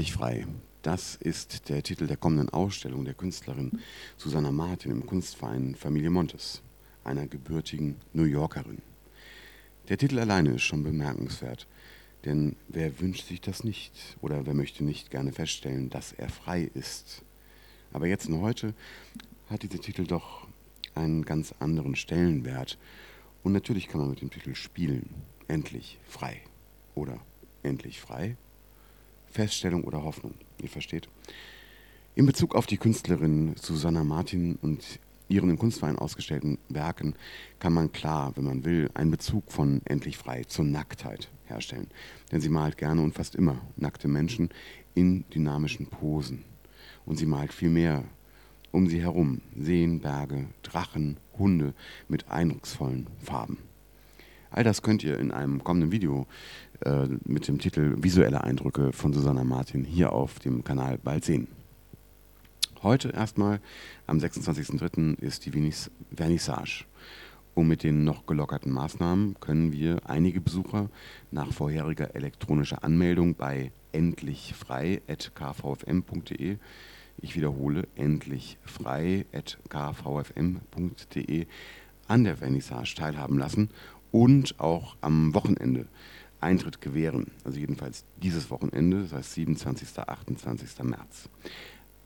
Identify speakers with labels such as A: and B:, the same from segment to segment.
A: Endlich frei. Das ist der Titel der kommenden Ausstellung der Künstlerin Susanna Martin im Kunstverein Familie Montes, einer gebürtigen New Yorkerin. Der Titel alleine ist schon bemerkenswert, denn wer wünscht sich das nicht oder wer möchte nicht gerne feststellen, dass er frei ist? Aber jetzt und heute hat dieser Titel doch einen ganz anderen Stellenwert und natürlich kann man mit dem Titel spielen. Endlich frei oder endlich frei Feststellung oder Hoffnung. Ihr versteht? In Bezug auf die Künstlerin Susanna Martin und ihren im Kunstverein ausgestellten Werken kann man klar, wenn man will, einen Bezug von endlich frei zur Nacktheit herstellen. Denn sie malt gerne und fast immer nackte Menschen in dynamischen Posen. Und sie malt viel mehr um sie herum. Seen, Berge, Drachen, Hunde mit eindrucksvollen Farben. All das könnt ihr in einem kommenden Video äh, mit dem Titel Visuelle Eindrücke von Susanna Martin hier auf dem Kanal bald sehen. Heute erstmal, am 26.03. ist die Vernissage. Und mit den noch gelockerten Maßnahmen können wir einige Besucher nach vorheriger elektronischer Anmeldung bei endlichfrei.kvfm.de ich wiederhole, endlichfrei.kvfm.de an der Vernissage teilhaben lassen und auch am Wochenende Eintritt gewähren. Also jedenfalls dieses Wochenende, das heißt 27. 28. März.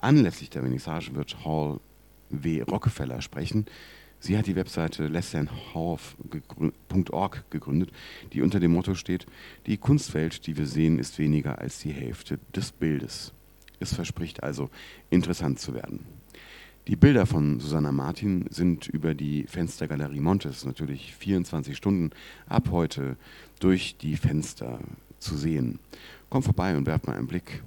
A: Anlässlich der Vernissage wird Hall W. Rockefeller sprechen. Sie hat die Webseite lessonhalf.org gegründet, die unter dem Motto steht, die Kunstwelt, die wir sehen, ist weniger als die Hälfte des Bildes. Es verspricht also interessant zu werden. Die Bilder von Susanna Martin sind über die Fenstergalerie Montes natürlich 24 Stunden ab heute durch die Fenster zu sehen. Kommt vorbei und werft mal einen Blick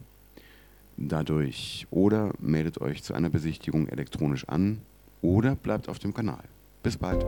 A: dadurch oder meldet euch zu einer Besichtigung elektronisch an oder bleibt auf dem Kanal. Bis bald.